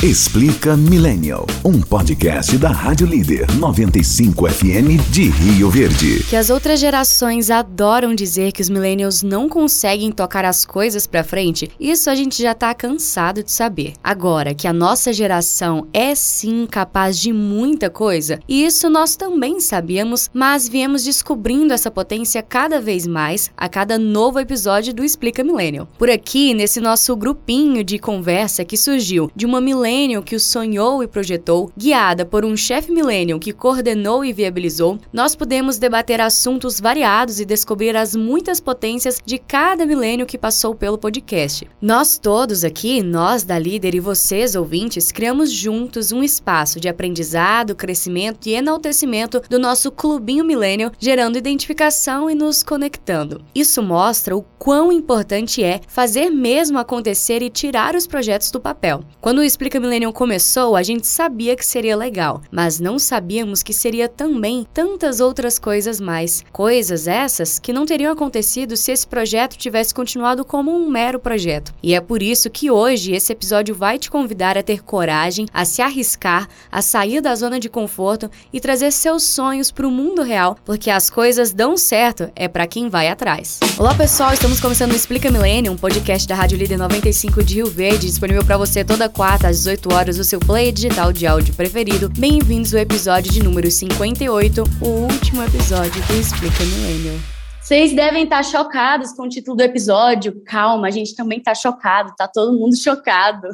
Explica Millennial, um podcast da Rádio Líder 95 FM de Rio Verde. Que as outras gerações adoram dizer que os millennials não conseguem tocar as coisas para frente, isso a gente já tá cansado de saber. Agora que a nossa geração é sim capaz de muita coisa, e isso nós também sabíamos, mas viemos descobrindo essa potência cada vez mais a cada novo episódio do Explica Millennial. Por aqui, nesse nosso grupinho de conversa que surgiu de uma millennial millennial que o sonhou e projetou, guiada por um chefe millennial que coordenou e viabilizou, nós podemos debater assuntos variados e descobrir as muitas potências de cada milênio que passou pelo podcast. Nós todos aqui, nós da Líder e vocês ouvintes, criamos juntos um espaço de aprendizado, crescimento e enaltecimento do nosso clubinho milênio, gerando identificação e nos conectando. Isso mostra o quão importante é fazer mesmo acontecer e tirar os projetos do papel. Quando Explica que Millennium começou, a gente sabia que seria legal, mas não sabíamos que seria também tantas outras coisas mais. Coisas essas que não teriam acontecido se esse projeto tivesse continuado como um mero projeto. E é por isso que hoje esse episódio vai te convidar a ter coragem, a se arriscar, a sair da zona de conforto e trazer seus sonhos para o mundo real, porque as coisas dão certo é para quem vai atrás. Olá pessoal, estamos começando o Explica Millennium, um podcast da Rádio Líder 95 de Rio Verde, disponível para você toda quarta às 18 horas o seu play digital de áudio preferido. Bem-vindos ao episódio de número 58, o último episódio do Explica Millennial. Vocês devem estar chocados com o título do episódio. Calma, a gente também está chocado, tá todo mundo chocado.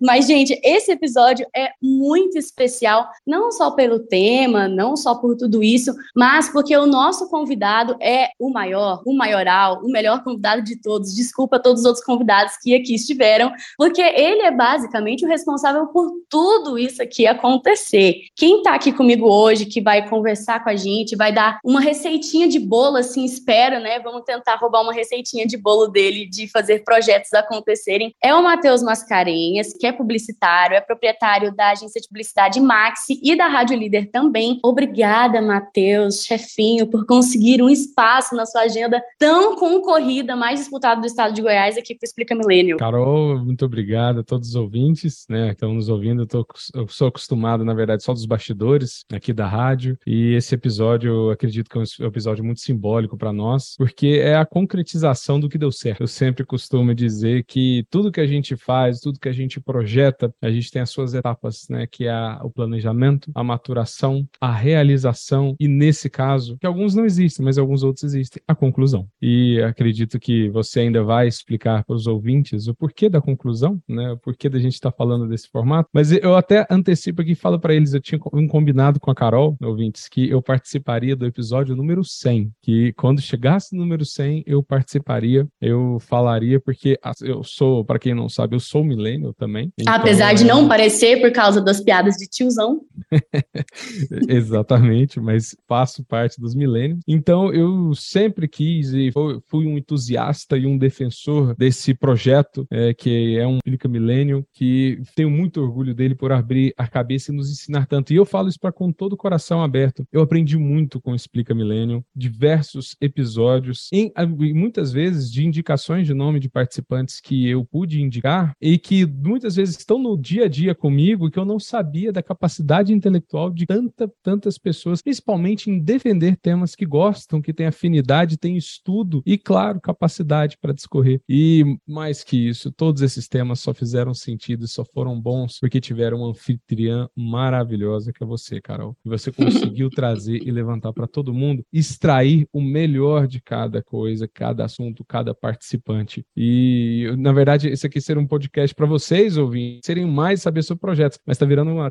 Mas, gente, esse episódio é muito especial, não só pelo tema, não só por tudo isso, mas porque o nosso convidado é o maior, o maioral, o melhor convidado de todos. Desculpa todos os outros convidados que aqui estiveram, porque ele é basicamente o responsável por tudo isso aqui acontecer. Quem está aqui comigo hoje, que vai conversar com a gente, vai dar uma receitinha de bolas assim, espera, né? Vamos tentar roubar uma receitinha de bolo dele, de fazer projetos acontecerem. É o Matheus Mascarenhas, que é publicitário, é proprietário da agência de publicidade Maxi e da Rádio Líder também. Obrigada, Matheus, chefinho, por conseguir um espaço na sua agenda tão concorrida, mais disputada do estado de Goiás aqui para Explica Milênio. Carol, muito obrigado a todos os ouvintes, né, que estão nos ouvindo. Eu, tô, eu sou acostumado, na verdade, só dos bastidores aqui da rádio, e esse episódio, acredito que é um episódio muito simbólico simbólico para nós, porque é a concretização do que deu certo. Eu sempre costumo dizer que tudo que a gente faz, tudo que a gente projeta, a gente tem as suas etapas, né? Que é o planejamento, a maturação, a realização e, nesse caso, que alguns não existem, mas alguns outros existem, a conclusão. E acredito que você ainda vai explicar para os ouvintes o porquê da conclusão, né? O porquê da gente estar tá falando desse formato. Mas eu até antecipo aqui e falo para eles, eu tinha um combinado com a Carol, ouvintes, que eu participaria do episódio número 100, que quando chegasse no número 100, eu participaria, eu falaria, porque eu sou, para quem não sabe, eu sou milênio também. Então, Apesar de não parecer por causa das piadas de tiozão. Exatamente, mas faço parte dos milênios. Então, eu sempre quis e fui um entusiasta e um defensor desse projeto, é, que é um Explica Milênio, que tenho muito orgulho dele por abrir a cabeça e nos ensinar tanto. E eu falo isso para com todo o coração aberto. Eu aprendi muito com o Explica Milênio, diversos diversos episódios, em, muitas vezes de indicações de nome de participantes que eu pude indicar e que muitas vezes estão no dia a dia comigo que eu não sabia da capacidade intelectual de tanta, tantas pessoas, principalmente em defender temas que gostam, que têm afinidade, têm estudo e, claro, capacidade para discorrer. E mais que isso, todos esses temas só fizeram sentido e só foram bons porque tiveram uma anfitriã maravilhosa que é você, Carol. E você conseguiu trazer e levantar para todo mundo, extrair o melhor de cada coisa, cada assunto, cada participante. E, na verdade, esse aqui seria um podcast para vocês ouvirem, serem mais saber sobre projetos, mas está virando uma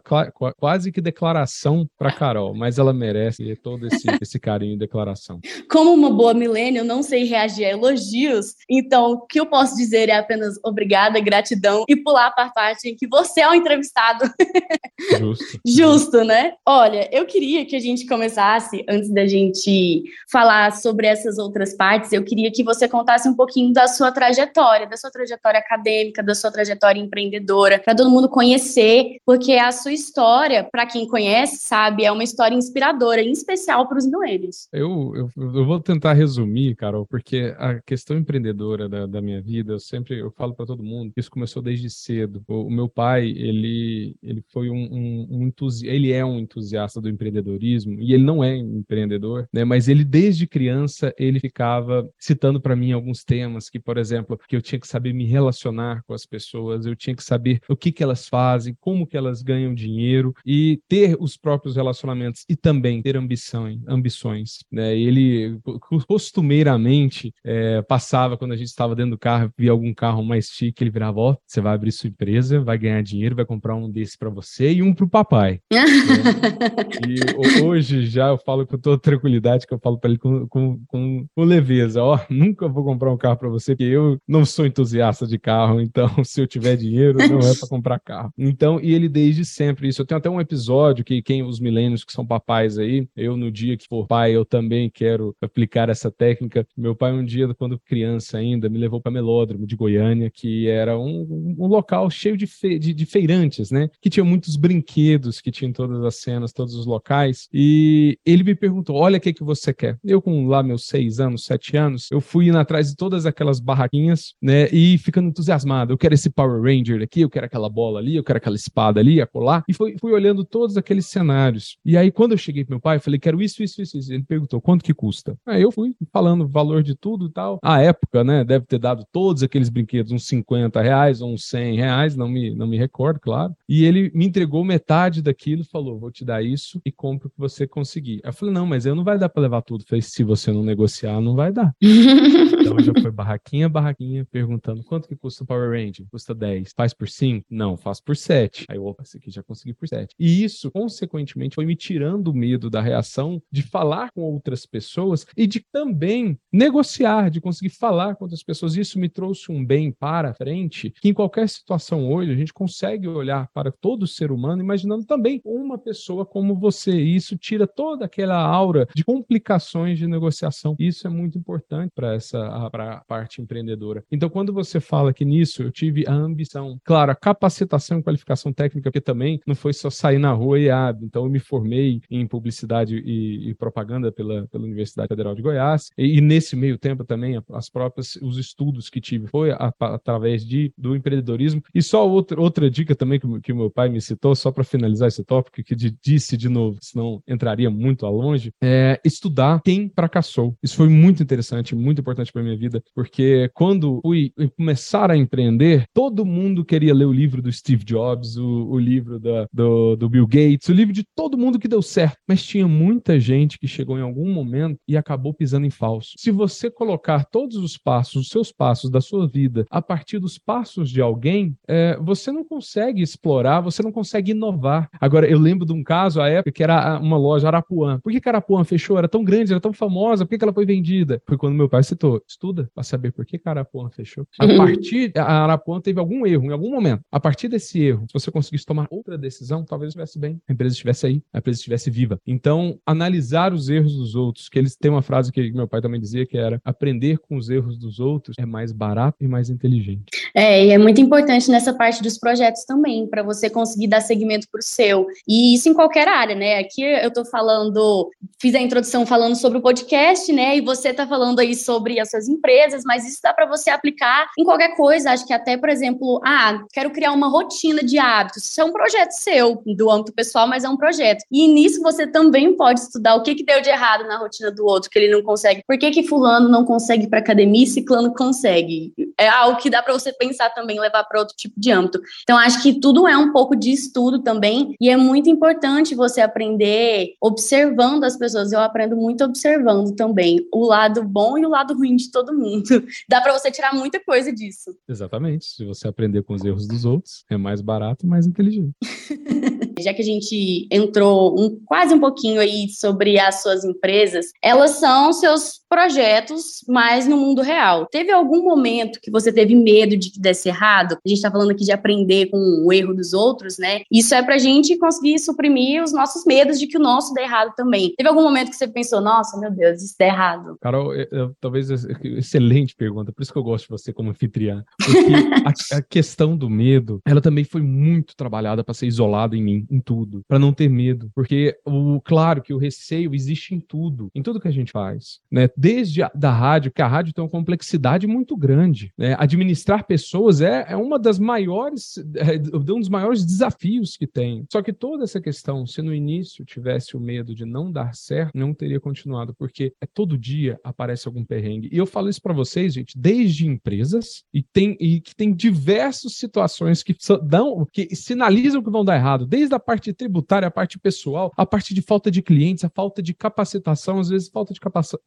quase que declaração para Carol, mas ela merece todo esse, esse carinho e declaração. Como uma boa milênio, não sei reagir a elogios, então o que eu posso dizer é apenas obrigada, gratidão e pular para a parte em que você é o entrevistado. Justo. Justo, né? Olha, eu queria que a gente começasse, antes da gente falar falar sobre essas outras partes, eu queria que você contasse um pouquinho da sua trajetória, da sua trajetória acadêmica, da sua trajetória empreendedora, para todo mundo conhecer, porque a sua história, para quem conhece, sabe, é uma história inspiradora, em especial para os milênios. Eu, eu, eu, vou tentar resumir, Carol, porque a questão empreendedora da, da minha vida, eu sempre eu falo para todo mundo, isso começou desde cedo. O, o, meu pai, ele, ele foi um, um, um ele é um entusiasta do empreendedorismo, e ele não é empreendedor, né, mas ele desde criança, ele ficava citando para mim alguns temas que, por exemplo, que eu tinha que saber me relacionar com as pessoas, eu tinha que saber o que que elas fazem, como que elas ganham dinheiro e ter os próprios relacionamentos e também ter ambição, ambições, né? Ele costumeiramente é, passava quando a gente estava dentro do carro, via algum carro mais chique, ele virava, ó, oh, você vai abrir sua empresa, vai ganhar dinheiro, vai comprar um desse para você e um para o papai. né? E hoje já eu falo com toda tranquilidade que eu falo para ele com, com, com, com leveza, ó, oh, nunca vou comprar um carro para você, porque eu não sou entusiasta de carro, então se eu tiver dinheiro, não é para comprar carro. Então, e ele desde sempre isso. Eu tenho até um episódio que quem os milênios que são papais aí, eu no dia que for pai, eu também quero aplicar essa técnica. Meu pai um dia, quando criança ainda, me levou para Melódromo de Goiânia, que era um, um local cheio de, fe, de, de, feirantes, né? Que tinha muitos brinquedos, que tinha todas as cenas, todos os locais. E ele me perguntou: olha o que, que você quer. Eu, com lá meus seis anos, sete anos, eu fui indo atrás de todas aquelas barraquinhas, né? E ficando entusiasmado. Eu quero esse Power Ranger aqui, eu quero aquela bola ali, eu quero aquela espada ali, a colar. E fui, fui olhando todos aqueles cenários. E aí, quando eu cheguei pro meu pai, eu falei, quero isso, isso, isso, isso. Ele perguntou, quanto que custa? Aí eu fui falando o valor de tudo e tal. A época, né, deve ter dado todos aqueles brinquedos, uns 50 reais ou uns 100 reais, não me, não me recordo, claro. E ele me entregou metade daquilo, falou, vou te dar isso e compra o que você conseguir. Eu falei, não, mas eu não vai dar para levar tudo. Eu falei, se você não negociar, não vai dar. então já foi barraquinha, barraquinha, perguntando, quanto que custa o Power Ranger? Custa 10. Faz por 5? Não, faz por 7. Aí, opa, esse aqui já consegui por 7. E isso, consequentemente, foi me tirando o medo da reação de falar com outras pessoas e de também negociar, de conseguir falar com outras pessoas. Isso me trouxe um bem para frente, que em qualquer situação hoje a gente consegue olhar para todo ser humano, imaginando também uma pessoa como você. E isso tira toda aquela aura de complicações de negociação. Isso é muito importante para essa pra parte empreendedora. Então, quando você fala que nisso eu tive a ambição, claro, a capacitação e qualificação técnica, porque também não foi só sair na rua e ah, então eu me formei em publicidade e, e propaganda pela, pela Universidade Federal de Goiás, e, e, nesse meio tempo também as próprias, os estudos que tive foi a, a, através de, do empreendedorismo. E só outra, outra dica também que, que meu pai me citou, só para finalizar esse tópico, que de, disse de novo, senão entraria muito a longe, é estudar quem fracassou. Isso foi muito interessante, muito importante para minha vida, porque quando fui começar a empreender, todo mundo queria ler o livro do Steve Jobs, o, o livro da, do, do Bill Gates, o livro de todo mundo que deu certo, mas tinha muita gente que chegou em algum momento e acabou pisando em falso. Se você colocar todos os passos, os seus passos da sua vida, a partir dos passos de alguém, é, você não consegue explorar, você não consegue inovar. Agora, eu lembro de um caso, à época, que era uma loja Arapuã. Por que, que Arapuã fechou? Era tão grande, era tão famosa, por que, que ela foi vendida? Foi quando meu pai citou, estuda para saber por que, que a Arapuã fechou. A partir, a Arapuã teve algum erro em algum momento. A partir desse erro, se você conseguisse tomar outra decisão, talvez estivesse bem, a empresa estivesse aí, a empresa estivesse viva. Então, analisar os erros dos outros, que eles têm uma frase que meu pai também dizia que era aprender com os erros dos outros é mais barato e mais inteligente. É, e é muito importante nessa parte dos projetos também, para você conseguir dar seguimento para o seu. E isso em qualquer área, né? Aqui eu estou falando, fiz a introdução falando sobre o podcast, né? E você está falando aí sobre as suas empresas, mas isso dá para você aplicar em qualquer coisa. Acho que até, por exemplo, ah, quero criar uma rotina de hábitos. Isso é um projeto seu, do âmbito pessoal, mas é um projeto. E nisso você também pode estudar o que, que deu de errado na rotina do outro, que ele não consegue. Por que, que fulano não consegue para academia e ciclano consegue? É algo que dá para você pensar também, levar para outro tipo de âmbito. Então, acho que tudo é um pouco de estudo também, e é muito importante você aprender observando as pessoas. Eu aprendo muito observando também o lado bom e o lado ruim de todo mundo. Dá para você tirar muita coisa disso. Exatamente. Se você aprender com os erros dos outros, é mais barato e mais inteligente. Já que a gente entrou um, quase um pouquinho aí sobre as suas empresas, elas são seus projetos mais no mundo real. Teve algum momento que você teve medo de que desse errado? A gente está falando aqui de aprender com o erro dos outros, né? Isso é para a gente conseguir suprimir os nossos medos de que o nosso dê errado também. Teve algum momento que você pensou, nossa, meu Deus, isso dá errado? Carol, eu, eu, talvez excelente pergunta, por isso que eu gosto de você como anfitriã. Porque a, a questão do medo, ela também foi muito trabalhada para ser isolada em mim, em tudo, para não ter medo. Porque, o, claro que o receio existe em tudo, em tudo que a gente faz, né? Desde a da rádio, que a rádio tem uma complexidade muito grande, né? Administrar pessoas é, é uma das maiores, é um dos maiores desafios que tem. Só que toda essa questão, se no início tivesse o medo de não dar certo, não teria continuado, porque é todo dia aparece algum perrengue. E eu falo isso para vocês, gente, desde empresas e tem e que tem diversas situações que dão, que sinalizam que vão dar errado, desde a parte tributária, a parte pessoal, a parte de falta de clientes, a falta de capacitação, às vezes falta de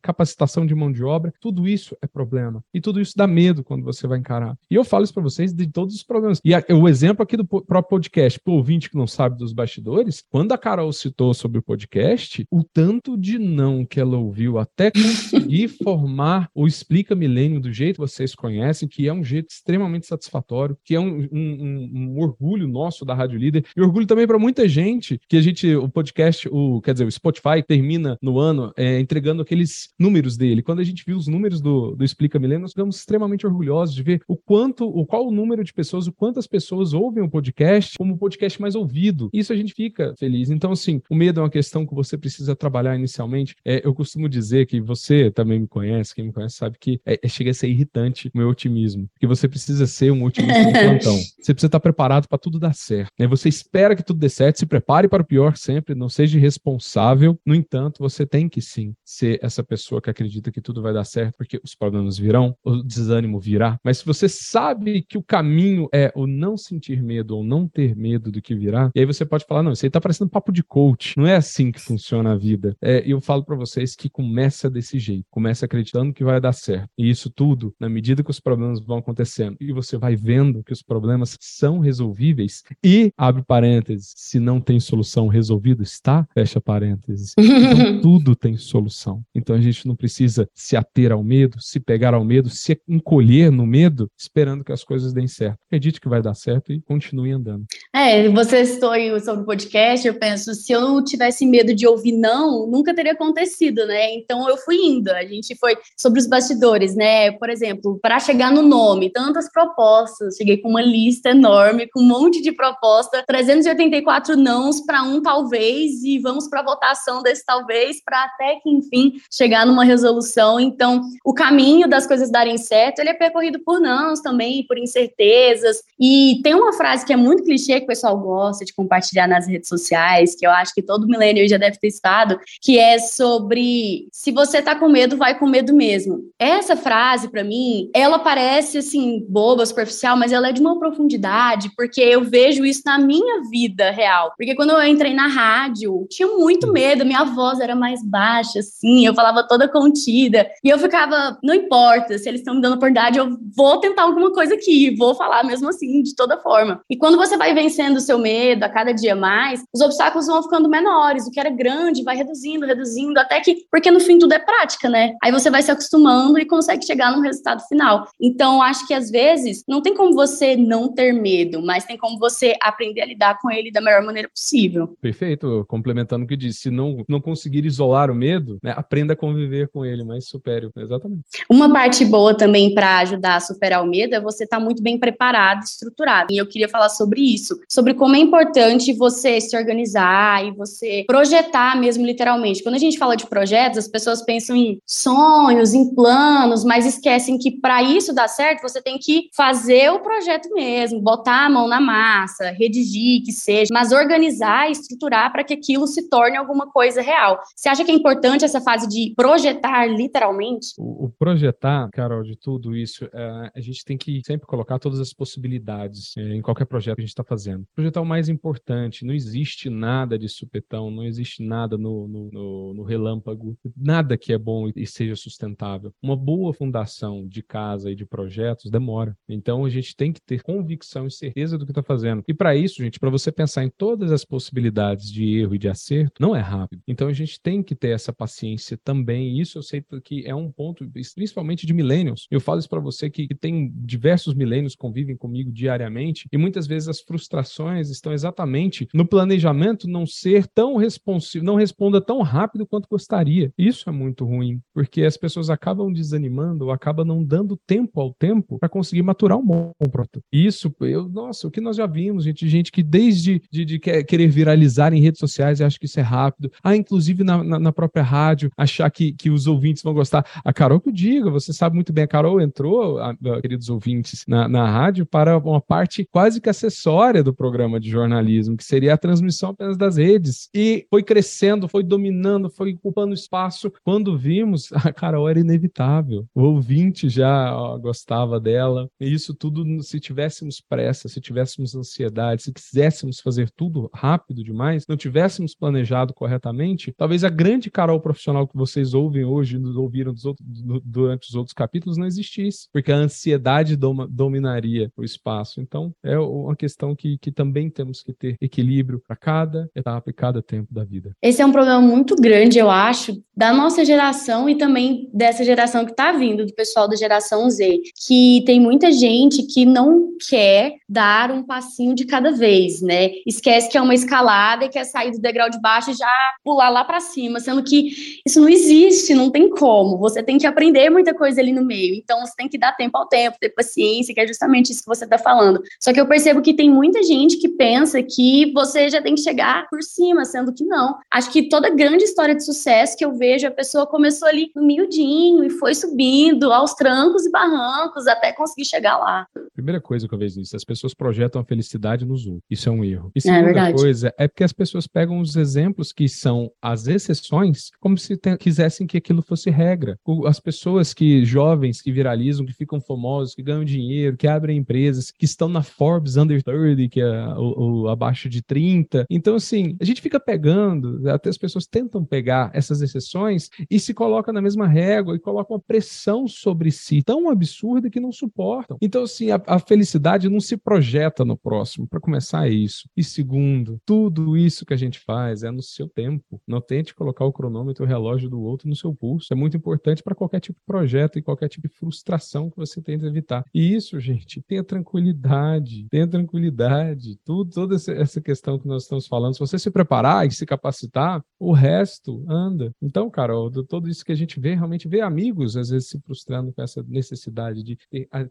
capacitação de mão de obra, tudo isso é problema. E tudo isso dá medo quando você vai encarar. E eu falo isso para vocês de todos os problemas. E a, o exemplo aqui do próprio podcast, pro ouvinte que não sabe dos bastidores, quando a Carol citou sobre o podcast, o tanto de não que ela ouviu até conseguir formar o Explica Milênio do jeito que vocês conhecem, que é um jeito extremamente satisfatório, que é um, um, um, um orgulho nosso da Rádio Líder e orgulho também para muita gente que a gente, o podcast, o quer dizer, o Spotify termina no ano é, entregando aqueles números dele. Quando a gente viu os números do, do Explica Milênio, nós ficamos extremamente orgulhosos de ver o quanto, o qual o número de pessoas, o quantas pessoas ouvem o podcast como o podcast mais ouvido. Isso a gente fica feliz. Então, assim, o medo é uma questão que você precisa trabalhar inicialmente. É, eu costumo dizer que você também me conhece, quem me conhece sabe que é, é, chega a ser irritante o meu otimismo, que você precisa ser um otimista de plantão. Você precisa estar preparado para tudo dar certo. Né? Você espera que tudo dê certo, se prepare para o pior sempre, não seja irresponsável. No entanto, você tem que sim ser essa pessoa que acredita que tudo vai dar certo, porque os problemas virão, o desânimo virá. Mas se você sabe que o caminho é o não sentir medo ou não ter medo do que virá, e aí você pode falar: não, isso aí tá parecendo papo de coach. Não é assim que funciona a vida. É, e eu falo para vocês que começa desse jeito, começa acreditando que vai dar certo. E isso tudo, na medida que os problemas vão acontecendo e você vai vendo que os problemas são resolvíveis e, abre parênteses, se não tem solução resolvido, está, fecha parênteses. Então, tudo tem solução. Então a gente não precisa se ater ao medo, se pegar ao medo, se encolher no medo, esperando que as coisas deem certo. Acredite que vai dar certo e continue andando. É, você citou sobre o podcast, eu penso, se eu não tivesse medo de ouvir não, nunca teria acontecido, né? Então eu fui indo. A gente foi sobre os bastidores, né? Por exemplo, para chegar no nome, tantas propostas, cheguei com uma lista enorme, com um monte de proposta, 384 nãos para um talvez e vamos para votação desse talvez para até que enfim chegar numa resolução. Então, o caminho das coisas darem certo, ele é percorrido por nãos também, por incertezas. E tem uma frase que é muito clichê que o pessoal gosta de compartilhar nas redes sociais, que eu acho que todo milênio já deve ter estado, que é sobre se você tá com medo, vai com medo mesmo. Essa frase, para mim, ela parece assim boba, superficial, mas ela é de uma profundidade, porque eu vejo isso na minha vida real. Porque quando eu entrei na rádio, tinha muito medo, minha voz era mais baixa, assim, eu falava toda contida. E eu ficava, não importa, se eles estão me dando oportunidade, eu vou tentar alguma coisa aqui, vou falar mesmo assim, de toda forma. E quando você vai vencendo o seu medo a cada dia mais, os obstáculos vão ficando menores, o que era grande vai reduzindo, reduzindo, até que, porque no fim tudo é prática, né? Aí você vai se acostumando e consegue chegar no resultado final. Então, acho que às vezes não tem como você não ter medo, mas tem como você aprender a lidar com ele da melhor maneira possível. Perfeito, complementando o que disse, se não, não conseguir isolar o medo, né, aprenda a conviver com ele, mas supere, exatamente. Uma parte boa também para ajudar a superar o medo é você estar tá muito bem preparado, estruturado. E eu queria falar sobre isso, sobre como é importante você se organizar e você projetar mesmo literalmente. Quando a gente fala de projetos, as pessoas pensam em sonhos, em planos, mas esquecem que para isso dar certo, você tem que fazer o projeto mesmo, botar a mão na massa, redigir, que seja, mas organizar e estruturar para que aquilo se torne alguma coisa real. Você acha que é importante essa fase de projetar literalmente? O, projetar, Carol, de tudo isso, é, a gente tem que sempre colocar todas as possibilidades é, em qualquer projeto que a gente está fazendo. Projetar o mais importante, não existe nada de supetão, não existe nada no, no, no, no relâmpago, nada que é bom e seja sustentável. Uma boa fundação de casa e de projetos demora. Então a gente tem que ter convicção e certeza do que está fazendo. E para isso, gente, para você pensar em todas as possibilidades de erro e de acerto, não é rápido. Então a gente tem que ter essa paciência também. Isso isso eu sei que é um ponto, principalmente de millennials. Eu falo isso para você que, que tem diversos millennials convivem comigo diariamente e muitas vezes as frustrações estão exatamente no planejamento não ser tão responsivo, não responda tão rápido quanto gostaria. Isso é muito ruim, porque as pessoas acabam desanimando ou acabam não dando tempo ao tempo para conseguir maturar um bom produto. Isso, eu, nossa, o que nós já vimos, gente, gente que desde de, de querer viralizar em redes sociais e acha que isso é rápido, ah, inclusive na, na, na própria rádio, achar que, que os ouvintes vão gostar. A Carol que eu diga, você sabe muito bem, a Carol entrou, a, a, queridos ouvintes, na, na rádio para uma parte quase que acessória do programa de jornalismo, que seria a transmissão apenas das redes. E foi crescendo, foi dominando, foi ocupando espaço. Quando vimos, a Carol era inevitável. O ouvinte já ó, gostava dela. E isso tudo, se tivéssemos pressa, se tivéssemos ansiedade, se quiséssemos fazer tudo rápido demais, não tivéssemos planejado corretamente, talvez a grande Carol profissional que vocês ouvem hoje, nos ouviram outros, durante os outros capítulos, não existisse, porque a ansiedade doma, dominaria o espaço. Então, é uma questão que, que também temos que ter equilíbrio para cada etapa e cada tempo da vida. Esse é um problema muito grande, eu acho, da nossa geração e também dessa geração que está vindo, do pessoal da geração Z, que tem muita gente que não quer dar um passinho de cada vez, né? Esquece que é uma escalada e quer sair do degrau de baixo e já pular lá para cima, sendo que isso não existe, não tem como. Você tem que aprender muita coisa ali no meio. Então você tem que dar tempo ao tempo, ter paciência, que é justamente isso que você está falando. Só que eu percebo que tem muita gente que pensa que você já tem que chegar por cima, sendo que não. Acho que toda grande história de sucesso que eu vejo, a pessoa começou ali no miudinho e foi subindo aos trancos e barrancos até conseguir chegar lá. Primeira coisa que eu vejo isso, as pessoas projetam a felicidade nos outros. Isso é um erro. E é segunda é coisa é porque as pessoas pegam os exemplos que são as exceções como se quisessem que aquilo fosse regra. As pessoas que jovens que viralizam, que ficam famosos, que ganham dinheiro, que abrem empresas, que estão na Forbes Under 30, que é o, o abaixo de 30. Então, assim, a gente fica pegando, até as pessoas tentam pegar essas exceções e se coloca na mesma régua e coloca uma pressão sobre si tão absurda que não suportam. Então, assim, a, a felicidade não se projeta no próximo, para começar é isso. E segundo, tudo isso que a gente faz é no seu tempo. Não tente colocar o cronômetro, o relógio do outro no seu pulso. É muito importante para qualquer tipo de projeto e qualquer tipo de frustração que você tenta evitar. E isso, gente, tenha tranquilidade, tenha tranquilidade. Tudo, toda essa questão que nós estamos falando, se você se preparar e se capacitar, o resto anda. Então, Carol, tudo isso que a gente vê, realmente vê amigos às vezes se frustrando com essa necessidade de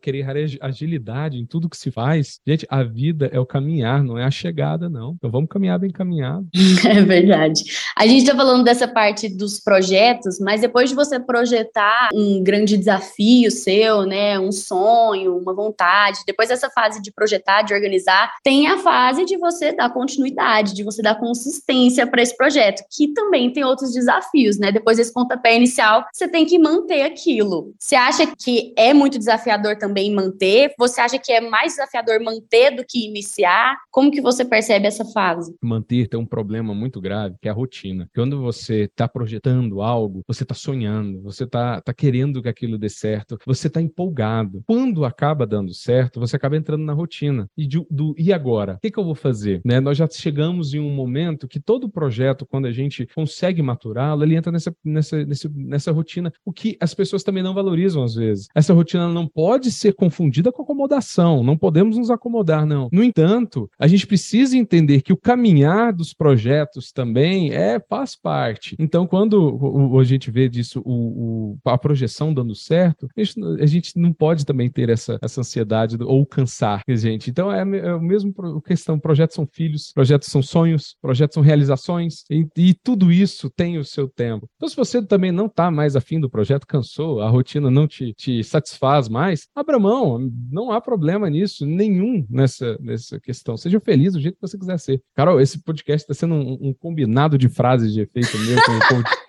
querer agilidade em tudo que se faz. Gente, a vida é o caminhar, não é a chegada, não. Então vamos caminhar bem caminhado. É verdade. A gente está falando dessa parte dos projetos, mas depois de você projetar um grande desafio seu, né, um sonho, uma vontade, depois dessa fase de projetar, de organizar, tem a fase de você dar continuidade, de você dar consistência para esse projeto, que também tem outros desafios, né? Depois desse pontapé inicial, você tem que manter aquilo. Você acha que é muito desafiador também manter? Você acha que é mais desafiador manter do que iniciar? Como que você percebe essa fase? Manter tem um problema muito grave, que é a rotina. Quando você está projetando algo, você está sonhando, você está tá querendo que aquilo dê certo, você está empolgado. Quando acaba dando certo, você acaba entrando na rotina. E, do, do e agora? O que, que, eu vou fazer? Né? Nós já chegamos em um momento que todo projeto, quando a gente consegue maturá-lo, ele entra nessa, nessa, nessa, nessa rotina, o que as pessoas também não valorizam às vezes. Essa rotina não pode ser confundida com acomodação, não podemos nos acomodar, não. No entanto, a gente precisa entender que o caminhar dos projetos também é faz parte. Então, quando a gente vê disso, o, o, a projeção dando certo, a gente, a gente, não pode também ter essa, essa ansiedade do, ou cansar, gente. Então, é, é o mesmo questão, projetos são filhos, projetos são sonhos, projetos são realizações, e, e tudo isso tem o seu tempo. Então, se você também não está mais afim do projeto, cansou, a rotina não te, te satisfaz mais, abra mão, não há problema nisso, nenhum nessa, nessa questão. Seja feliz do jeito que você quiser ser. Carol, esse podcast está sendo um, um, combinado de frases de efeito meu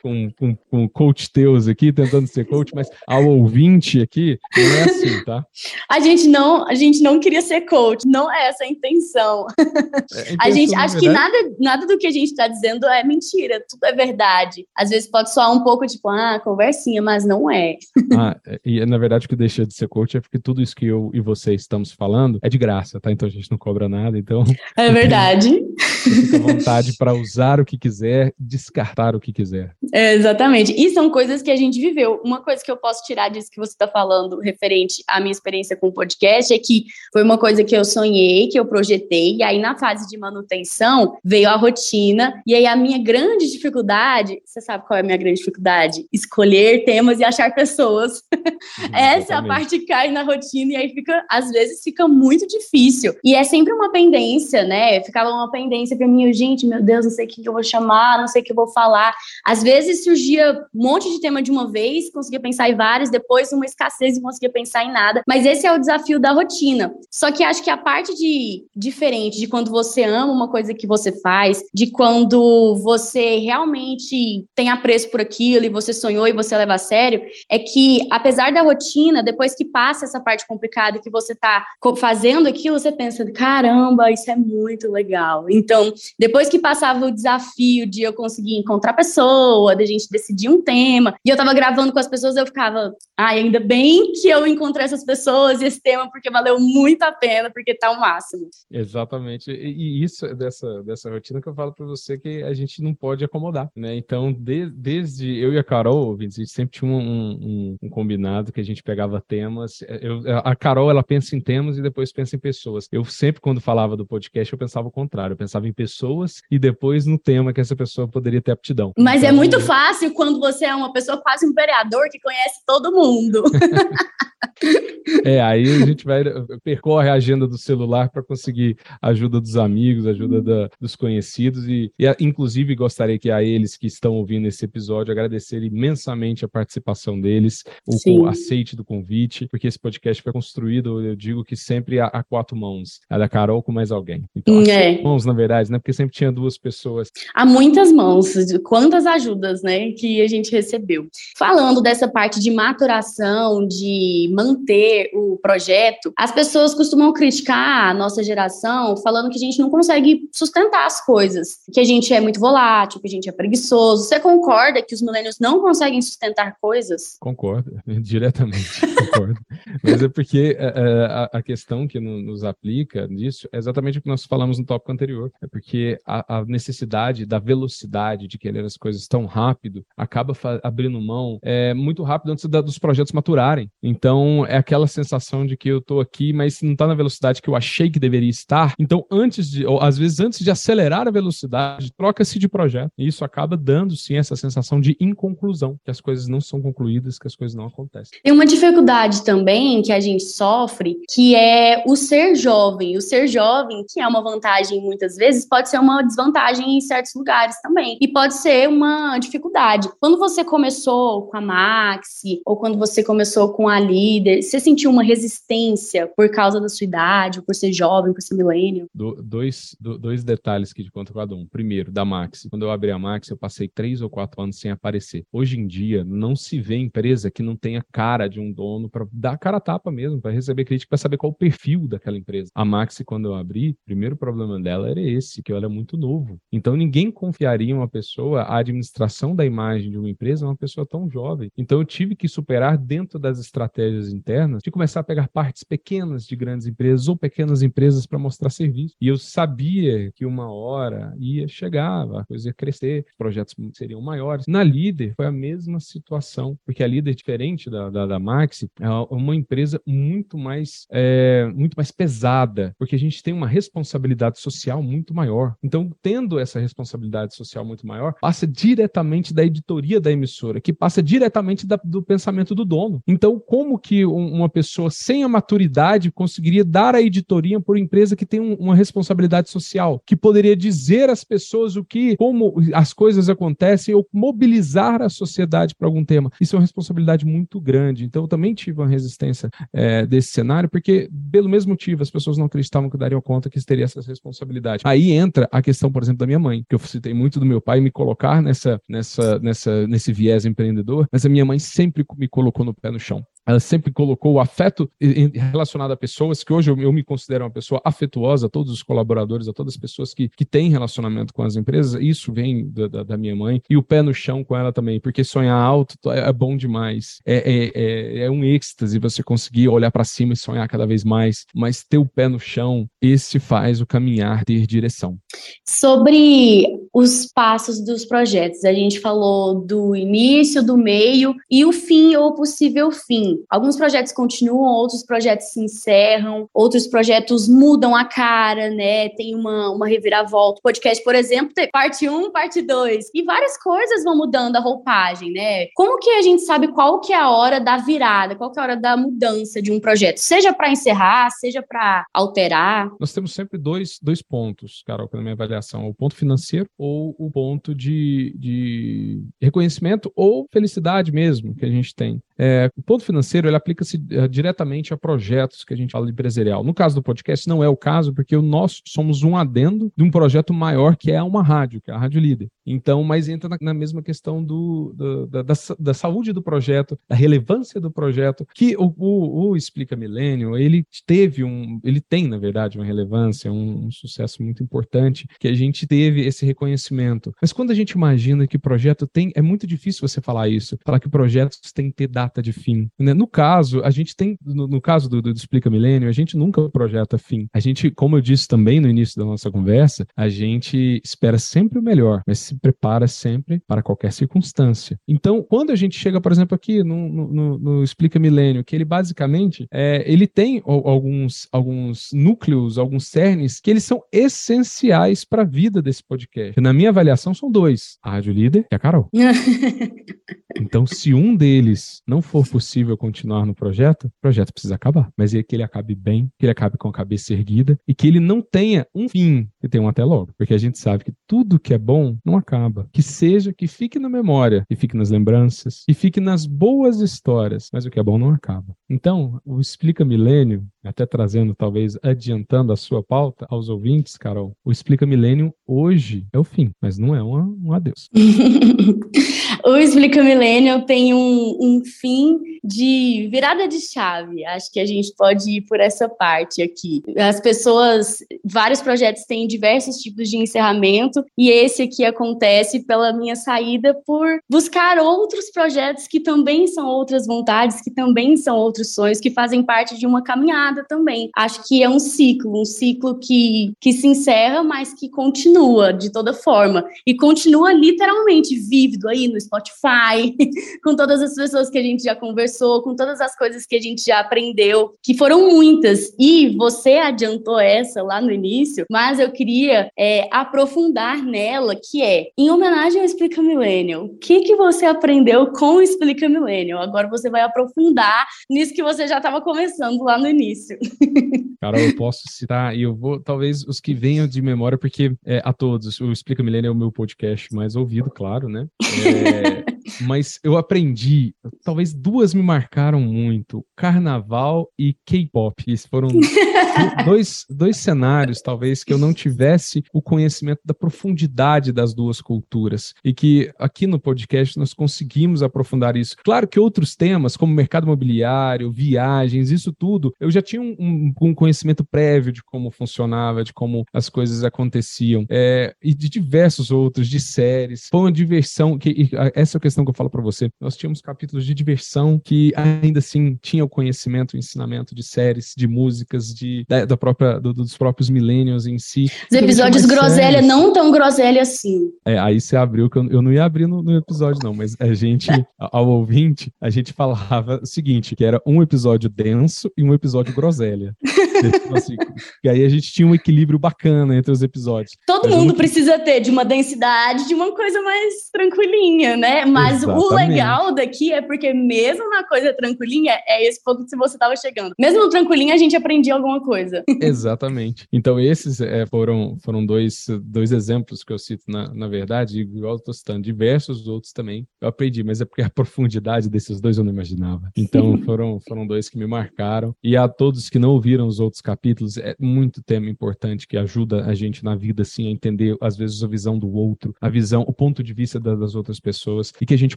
com, com, com coach teus aqui, tentando ser coach, mas ao ouvinte aqui, não é assim, tá? A gente não, a gente não queria ser coach, não é essa a intenção. É, a, intenção, a gente acho que nada, nada do que a gente está dizendo é mentira, tudo é verdade. Às vezes pode soar um pouco tipo, ah, conversinha, mas não é. Ah, e na verdade o que deixa de ser coach é porque tudo isso que eu e você estamos falando é de graça, tá? Então a gente não cobra nada, então. É verdade. fica à vontade para usar o que quiser, descartar o que quiser. É, exatamente. E são coisas que a gente viveu. Uma coisa que eu posso tirar disso que você está falando, referente à minha experiência com o podcast, é que foi uma coisa que eu sonhei, que eu projetei, e aí na fase de manutenção veio a rotina, e aí a minha grande dificuldade, você sabe qual é a minha grande dificuldade? Escolher temas e achar pessoas. Essa é a parte que cai na rotina, e aí fica, às vezes, fica muito difícil. E é sempre uma pendência, né? Ficava uma pendência para mim, gente, meu Deus, não sei o que eu vou chamar, não sei o que eu vou falar. Às vezes surgia um monte de tema de uma vez, conseguia pensar em vários, depois uma escassez e conseguia pensar em nada. Mas esse é o desafio da rotina. Só que acho que a parte de diferente de quando você ama uma coisa que você faz, de quando você realmente tem apreço por aquilo e você sonhou e você leva a sério, é que apesar da rotina, depois que passa essa parte complicada que você tá fazendo aquilo, você pensa, caramba, isso é muito legal. Então, depois que passava o desafio de eu conseguir encontrar pessoa, de a gente decidir um tema, e eu tava gravando com as pessoas, eu ficava, ai, ainda bem que eu encontrei essas pessoas e esse tema, porque valeu muito a pena, porque tá o máximo. Exatamente. E isso é dessa, dessa rotina que eu falo para você que a gente não pode acomodar, né? Então, de, desde eu e a Carol, a gente sempre tinha um, um, um, combinado que a gente pegava temas. Eu, a Carol, ela pensa em temas e depois pensa em pessoas. Eu sempre, quando falava do podcast, eu pensava o contrário. Eu pensava em pessoas e depois no tema que essa pessoa poderia ter aptidão. Mas é então, é muito fácil quando você é uma pessoa quase um vereador que conhece todo mundo. é, aí a gente vai percorre a agenda do celular para conseguir ajuda dos amigos, ajuda da, dos conhecidos e, e, inclusive gostaria que a eles que estão ouvindo esse episódio agradecer imensamente a participação deles, o Sim. aceite do convite, porque esse podcast foi construído, eu digo que sempre a, a quatro mãos, a da Carol com mais alguém. Então, é. mãos na verdade, né? Porque sempre tinha duas pessoas. Há muitas mãos, quantas ajudas, né, que a gente recebeu. Falando dessa parte de maturação, de manter o projeto, as pessoas costumam criticar a nossa geração falando que a gente não consegue sustentar as coisas, que a gente é muito volátil, que a gente é preguiçoso. Você concorda que os milênios não conseguem sustentar coisas? Concordo, diretamente, concordo. Mas é porque é, é, a, a questão que nos aplica nisso é exatamente o que nós falamos no tópico anterior. É porque a, a necessidade da velocidade de querer as coisas tão rápido acaba abrindo mão é, muito rápido antes da, dos projetos maturarem. Então, é aquela sensação de que eu estou aqui, mas não está na velocidade que eu achei que deveria estar. Então, antes de, ou às vezes antes de acelerar a velocidade, troca-se de projeto. E isso acaba dando, sim, essa sensação de inconclusão, que as coisas não são concluídas, que as coisas não acontecem. Tem uma dificuldade também que a gente sofre, que é o ser jovem. O ser jovem, que é uma vantagem muitas vezes, pode ser uma desvantagem em certos lugares também. E pode ser uma dificuldade. Quando você começou com a Maxi, ou quando você começou com a líder, você sentiu uma resistência por causa da sua idade, por ser jovem, por ser milênio? Do, dois, do, dois detalhes que de conta cada um. Primeiro, da Maxi. Quando eu abri a Maxi, eu passei três ou quatro anos sem aparecer. Hoje em dia, não se vê empresa que não tenha cara de um dono para dar cara a tapa mesmo, para receber crítica, para saber qual o perfil daquela empresa. A Maxi, quando eu abri, o primeiro problema dela era esse, que ela é muito novo. Então, ninguém confiaria uma pessoa, a administração da imagem de uma empresa, uma pessoa tão jovem. Então, eu tive que superar dentro das estratégias internas de começar a pegar partes pequenas de grandes empresas ou pequenas empresas para mostrar serviço. E eu sabia que uma hora ia chegar, a coisa ia crescer, os projetos seriam maiores. Na Líder foi a mesma situação, porque a Líder, diferente da, da, da Maxi, é uma empresa muito mais, é, muito mais pesada, porque a gente tem uma responsabilidade social muito maior. Então, tendo essa responsabilidade social muito maior, passa diretamente da editoria da emissora, que passa diretamente da, do pensamento do dono. Então, como que uma pessoa sem a maturidade conseguiria dar a editoria por empresa que tem um, uma responsabilidade social, que poderia dizer às pessoas o que, como as coisas acontecem ou mobilizar a sociedade para algum tema? Isso é uma responsabilidade muito grande. Então, eu também tive uma resistência é, desse cenário, porque, pelo mesmo motivo, as pessoas não acreditavam que dariam conta que teria essa responsabilidade. Aí entra a questão, por exemplo, da minha mãe, que eu citei muito do meu pai me colocar nessa, nessa, nessa, nesse viés empreendedor, mas a minha mãe sempre me colocou no pé no chão. Ela sempre colocou o afeto relacionado a pessoas, que hoje eu, me considero uma pessoa afetuosa, a todos os colaboradores, a todas as pessoas que, que têm relacionamento com as empresas, isso vem da, da, da minha mãe, e o pé no chão com ela também, porque sonhar alto é, é bom demais, é, é, é, é um êxtase você conseguir olhar para cima e sonhar cada vez mais, mas ter o pé no chão, esse faz o caminhar ter direção. Sobre os passos dos projetos, a gente falou do início, do meio e o fim ou possível fim. Alguns projetos continuam, outros projetos se encerram, outros projetos mudam a cara, né? Tem uma, uma reviravolta. O podcast, por exemplo, tem parte 1, parte 2. E várias coisas vão mudando a roupagem, né? Como que a gente sabe qual que é a hora da virada, qual que é a hora da mudança de um projeto? Seja para encerrar, seja para alterar. Nós temos sempre dois, dois pontos, Carol, na minha avaliação: o ponto financeiro ou o ponto de, de reconhecimento ou felicidade mesmo que a gente tem. É, o ponto financeiro ele aplica-se é, diretamente a projetos que a gente fala de empresarial. No caso do podcast, não é o caso, porque nós somos um adendo de um projeto maior que é uma rádio, que é a Rádio Líder. Então, mas entra na, na mesma questão do, do da, da, da, saúde do projeto, da relevância do projeto, que o, o, o Explica Milênio, ele teve um, ele tem, na verdade, uma relevância, um, um sucesso muito importante, que a gente teve esse reconhecimento. Mas quando a gente imagina que projeto tem, é muito difícil você falar isso, falar que projetos têm que ter data data de fim. Né? No caso, a gente tem, no, no caso do, do, Explica Milênio, a gente nunca projeta fim. A gente, como eu disse também no início da nossa conversa, a gente espera sempre o melhor, mas se prepara sempre para qualquer circunstância. Então, quando a gente chega, por exemplo, aqui no, no, no Explica Milênio, que ele basicamente, é, ele tem alguns, alguns núcleos, alguns cernes, que eles são essenciais para a vida desse podcast. Na minha avaliação, são dois. A Rádio Líder e a Carol. então, se um deles não for possível continuar no projeto, o projeto precisa acabar. Mas é que ele acabe bem, que ele acabe com a cabeça erguida e que ele não tenha um fim, que tenha um até logo. Porque a gente sabe que tudo que é bom não acaba. Que seja, que fique na memória, que fique nas lembranças, que fique nas boas histórias, mas o que é bom não acaba. Então, o Explica Milênio, até trazendo, talvez, adiantando a sua pauta aos ouvintes, Carol, o Explica Milênio hoje é o fim, mas não é um, um adeus. o Explica Milênio tem um, um fim de virada de chave. Acho que a gente pode ir por essa parte aqui. As pessoas, vários projetos têm diversos tipos de encerramento e esse aqui acontece pela minha saída por buscar outros projetos que também são outras vontades, que também são outros sonhos, que fazem parte de uma caminhada também. Acho que é um ciclo, um ciclo que, que se encerra, mas que continua de toda forma e continua literalmente vívido aí no Spotify, com todas as pessoas que a gente já conversou, com todas as coisas que a gente já aprendeu, que foram muitas. E você adiantou essa lá no início, mas eu queria é, aprofundar nela, que é, em homenagem ao Explica Millennial, o que, que você aprendeu com o Explica Millennial? Agora você vai aprofundar nisso que você já estava começando lá no início. Cara, eu posso citar, e eu vou, talvez, os que venham de memória, porque é, a todos, o Explica Millennial é o meu podcast mais ouvido, claro, né? É, mas eu aprendi, talvez duas me marcaram muito: carnaval e K-pop. Foram dois, dois cenários, talvez, que eu não tivesse o conhecimento da profundidade das duas culturas. E que aqui no podcast nós conseguimos aprofundar isso. Claro que outros temas, como mercado imobiliário, viagens, isso tudo, eu já tinha um, um, um conhecimento prévio de como funcionava, de como as coisas aconteciam. É, e de diversos outros, de séries. Foi uma diversão, que essa é a questão que eu falo para você. Nós tínhamos capítulos de diversão que ainda assim tinha o conhecimento, o ensinamento de séries, de músicas, de da, da própria do, dos próprios millennials em si. Os episódios groselha não tão groselha assim. É, aí você abriu que eu, eu não ia abrir no, no, episódio não, mas a gente ao ouvinte, a gente falava o seguinte, que era um episódio denso e um episódio groselha. Tipo assim, e aí a gente tinha um equilíbrio bacana entre os episódios. Todo mas mundo precisa ter de uma densidade, de uma coisa mais tranquilinha, né? Mas Exatamente. o legal daqui é porque mesmo na coisa tranquilinha, é esse ponto que você estava chegando. Mesmo no tranquilinha, a gente aprendia alguma coisa. Exatamente. Então esses é, foram, foram dois, dois exemplos que eu cito, na, na verdade, igual eu tô citando, diversos outros também eu aprendi, mas é porque a profundidade desses dois eu não imaginava. Então foram, foram dois que me marcaram. E a todos que não ouviram os outros outros capítulos, é muito tema importante que ajuda a gente na vida, assim, a entender, às vezes, a visão do outro, a visão, o ponto de vista das outras pessoas, e que a gente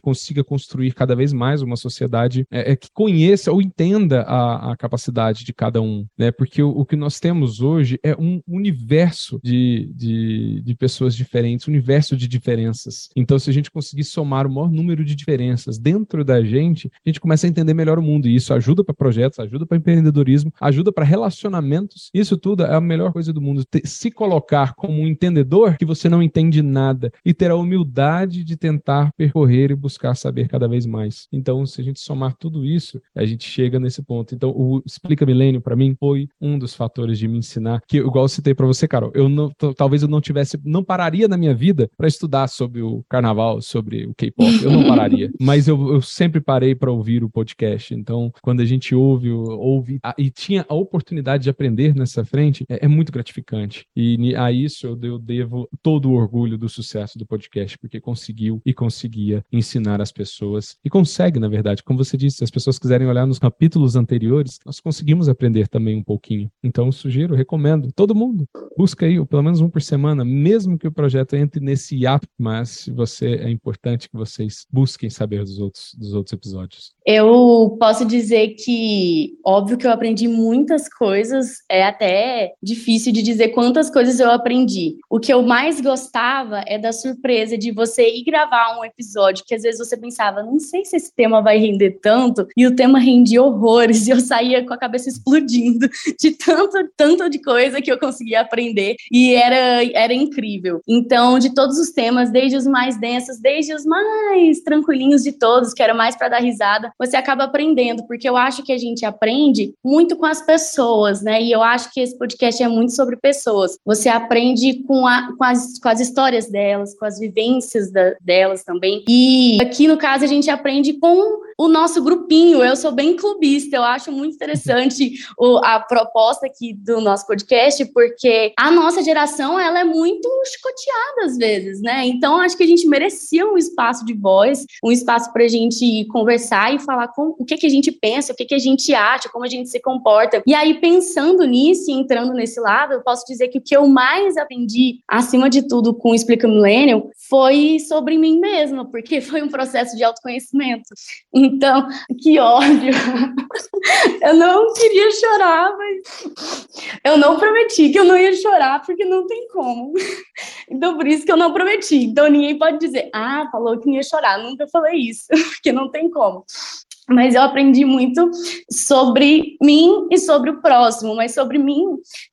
consiga construir cada vez mais uma sociedade é, é que conheça ou entenda a, a, capacidade de cada um, né? Porque o, o, que nós temos hoje é um universo de, de, de pessoas diferentes, um universo de diferenças. Então, se a gente conseguir somar o maior número de diferenças dentro da gente, a gente começa a entender melhor o mundo, e isso ajuda para projetos, ajuda para empreendedorismo, ajuda para relacionamentos. Isso tudo é a melhor coisa do mundo. Se colocar como um entendedor que você não entende nada e ter a humildade de tentar percorrer e buscar saber cada vez mais. Então, se a gente somar tudo isso, a gente chega nesse ponto. Então, o Explica Milênio, para mim, foi um dos fatores de me ensinar, que, igual eu citei para você, Carol, eu não, talvez eu não tivesse, não pararia na minha vida para estudar sobre o carnaval, sobre o K-pop, eu não pararia. Mas eu, eu sempre parei para ouvir o podcast. Então, quando a gente ouve, ouve a, e tinha a oportunidade de aprender nessa frente, é, é muito gratificante. E a isso eu, eu devo todo o orgulho do sucesso do podcast, porque conseguiu e conseguia ensinar as pessoas, e consegue, na verdade, como você disse, se as pessoas quiserem olhar nos capítulos anteriores, nós conseguimos aprender também um pouquinho. Então, sugiro, recomendo, todo mundo, busca aí, pelo menos um por semana, mesmo que o projeto entre nesse hiato, mas você é importante que vocês busquem saber dos outros, dos outros episódios. Eu posso dizer que, óbvio que eu aprendi muitas coisas, é até difícil de dizer quantas coisas eu aprendi. O que eu mais gostava é da surpresa de você ir gravar um episódio que às vezes você pensava, não sei se esse tema vai render tanto, e o tema rendia horrores, e eu saía com a cabeça explodindo de tanto, tanto de coisa que eu conseguia aprender, e era, era incrível. Então, de todos os temas, desde os mais densos, desde os mais tranquilinhos de todos, que era mais para dar risada, você acaba aprendendo, porque eu acho que a gente aprende muito com as pessoas, né? E eu acho que esse podcast é muito sobre pessoas. Você aprende com, a, com, as, com as histórias delas, com as vivências da, delas também. E aqui, no caso, a gente aprende com o nosso grupinho. Eu sou bem clubista, eu acho muito interessante o, a proposta aqui do nosso podcast, porque a nossa geração ela é muito chicoteada às vezes, né? Então acho que a gente merecia um espaço de voz, um espaço para a gente conversar e falar com, o que, que a gente pensa, o que, que a gente acha, como a gente se comporta. E aí, pensando nisso e entrando nesse lado, eu posso dizer que o que eu mais aprendi, acima de tudo, com o Explica Millennium, foi sobre mim mesma, porque foi um processo de autoconhecimento. Então, que ódio. Eu não queria chorar, mas eu não prometi que eu não ia chorar, porque não tem como. Então, por isso que eu não prometi. Então, ninguém pode dizer, ah, falou que não ia chorar. Nunca falei isso, porque não tem como mas eu aprendi muito sobre mim e sobre o próximo, mas sobre mim,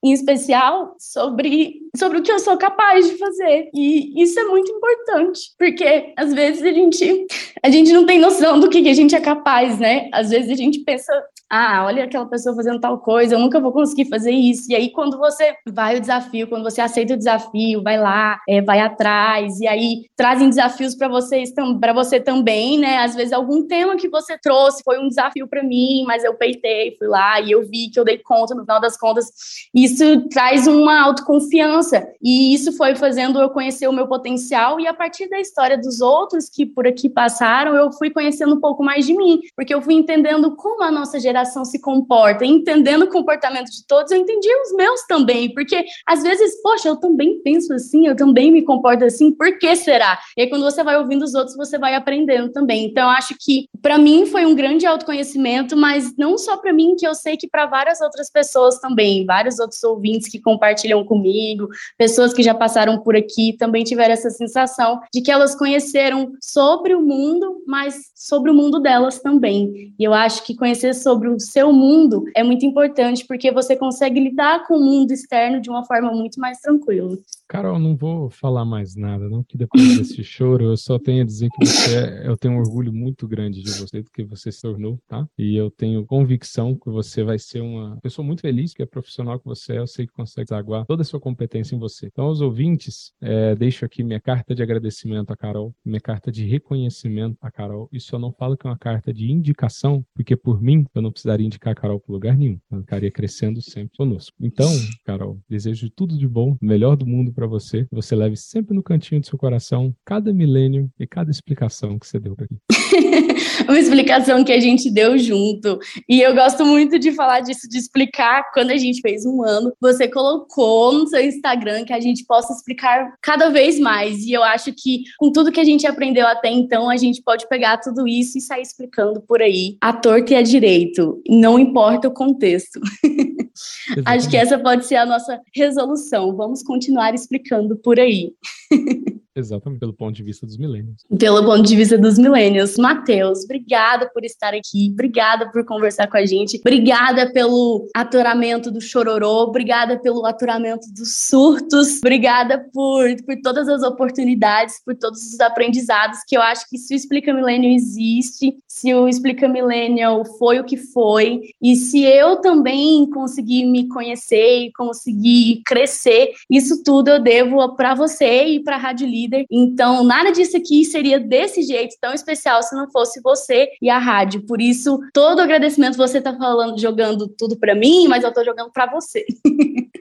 em especial, sobre, sobre o que eu sou capaz de fazer. E isso é muito importante, porque às vezes a gente, a gente não tem noção do que, que a gente é capaz, né? Às vezes a gente pensa, ah, olha aquela pessoa fazendo tal coisa, eu nunca vou conseguir fazer isso. E aí, quando você vai o desafio, quando você aceita o desafio, vai lá, é, vai atrás, e aí trazem desafios para vocês, para você também, né? Às vezes algum tema que você trouxe foi um desafio para mim, mas eu peitei, fui lá e eu vi que eu dei conta no final das contas. Isso traz uma autoconfiança e isso foi fazendo eu conhecer o meu potencial e a partir da história dos outros que por aqui passaram, eu fui conhecendo um pouco mais de mim, porque eu fui entendendo como a nossa geração geração se comporta, entendendo o comportamento de todos, eu entendi os meus também, porque às vezes, poxa, eu também penso assim, eu também me comporto assim, por que será? E aí, quando você vai ouvindo os outros, você vai aprendendo também. Então, acho que para mim foi um grande autoconhecimento, mas não só para mim, que eu sei que para várias outras pessoas também, vários outros ouvintes que compartilham comigo, pessoas que já passaram por aqui também tiveram essa sensação de que elas conheceram sobre o mundo, mas sobre o mundo delas também. E eu acho que conhecer sobre o seu mundo é muito importante, porque você consegue lidar com o mundo externo de uma forma muito mais tranquila. Carol, não vou falar mais nada, não, que depois desse choro eu só tenho a dizer que você, é, eu tenho um orgulho muito grande de você, do que você se tornou, tá? E eu tenho convicção que você vai ser uma pessoa muito feliz, que é profissional que você é, eu sei que consegue aguar toda a sua competência em você. Então, aos ouvintes, é, deixo aqui minha carta de agradecimento a Carol, minha carta de reconhecimento a Carol. Isso eu não falo que é uma carta de indicação, porque por mim eu não precisaria indicar a Carol para lugar nenhum, ela estaria crescendo sempre conosco. Então, Carol, desejo tudo de bom, melhor do mundo para para você. Você leve sempre no cantinho do seu coração cada milênio e cada explicação que você deu aqui. Uma explicação que a gente deu junto. E eu gosto muito de falar disso, de explicar quando a gente fez um ano. Você colocou no seu Instagram que a gente possa explicar cada vez mais. E eu acho que com tudo que a gente aprendeu até então, a gente pode pegar tudo isso e sair explicando por aí, a torta e a direito. Não importa o contexto. acho que essa pode ser a nossa resolução. Vamos continuar explicando por aí. Exatamente, pelo ponto de vista dos milênios. Pelo ponto de vista dos milênios. Matheus, obrigada por estar aqui, obrigada por conversar com a gente, obrigada pelo aturamento do chororô, obrigada pelo aturamento dos surtos, obrigada por, por todas as oportunidades, por todos os aprendizados que eu acho que se o Explica Milênio existe, se o Explica Millennial foi o que foi, e se eu também conseguir me conhecer e conseguir crescer, isso tudo eu devo para você e para a Rádio Livre líder. Então, nada disso aqui seria desse jeito tão especial se não fosse você e a rádio. Por isso, todo agradecimento você tá falando, jogando tudo para mim, mas eu tô jogando para você.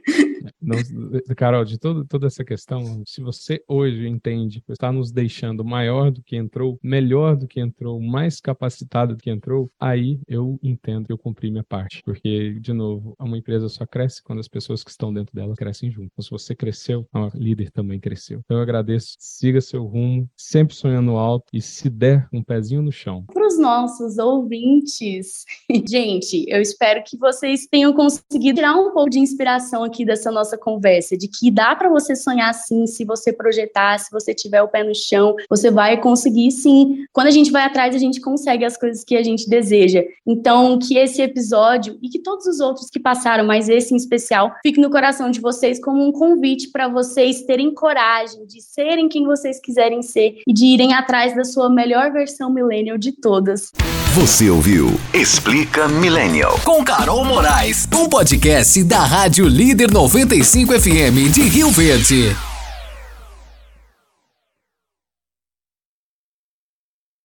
Carol, de todo, toda essa questão, se você hoje entende que está nos deixando maior do que entrou, melhor do que entrou, mais capacitado do que entrou, aí eu entendo que eu cumpri minha parte. Porque, de novo, uma empresa só cresce quando as pessoas que estão dentro dela crescem junto. Então, se você cresceu, a líder também cresceu. Então, eu agradeço siga seu rumo, sempre sonhando alto e se der um pezinho no chão. Os nossos ouvintes, gente, eu espero que vocês tenham conseguido tirar um pouco de inspiração aqui dessa nossa conversa, de que dá para você sonhar sim, se você projetar, se você tiver o pé no chão, você vai conseguir sim. Quando a gente vai atrás, a gente consegue as coisas que a gente deseja. Então, que esse episódio e que todos os outros que passaram, mas esse em especial, fique no coração de vocês como um convite para vocês terem coragem de serem quem vocês quiserem ser e de irem atrás da sua melhor versão millennial de todas. Você ouviu Explica Millennial com Carol Moraes, um podcast da Rádio Líder 95 FM de Rio Verde.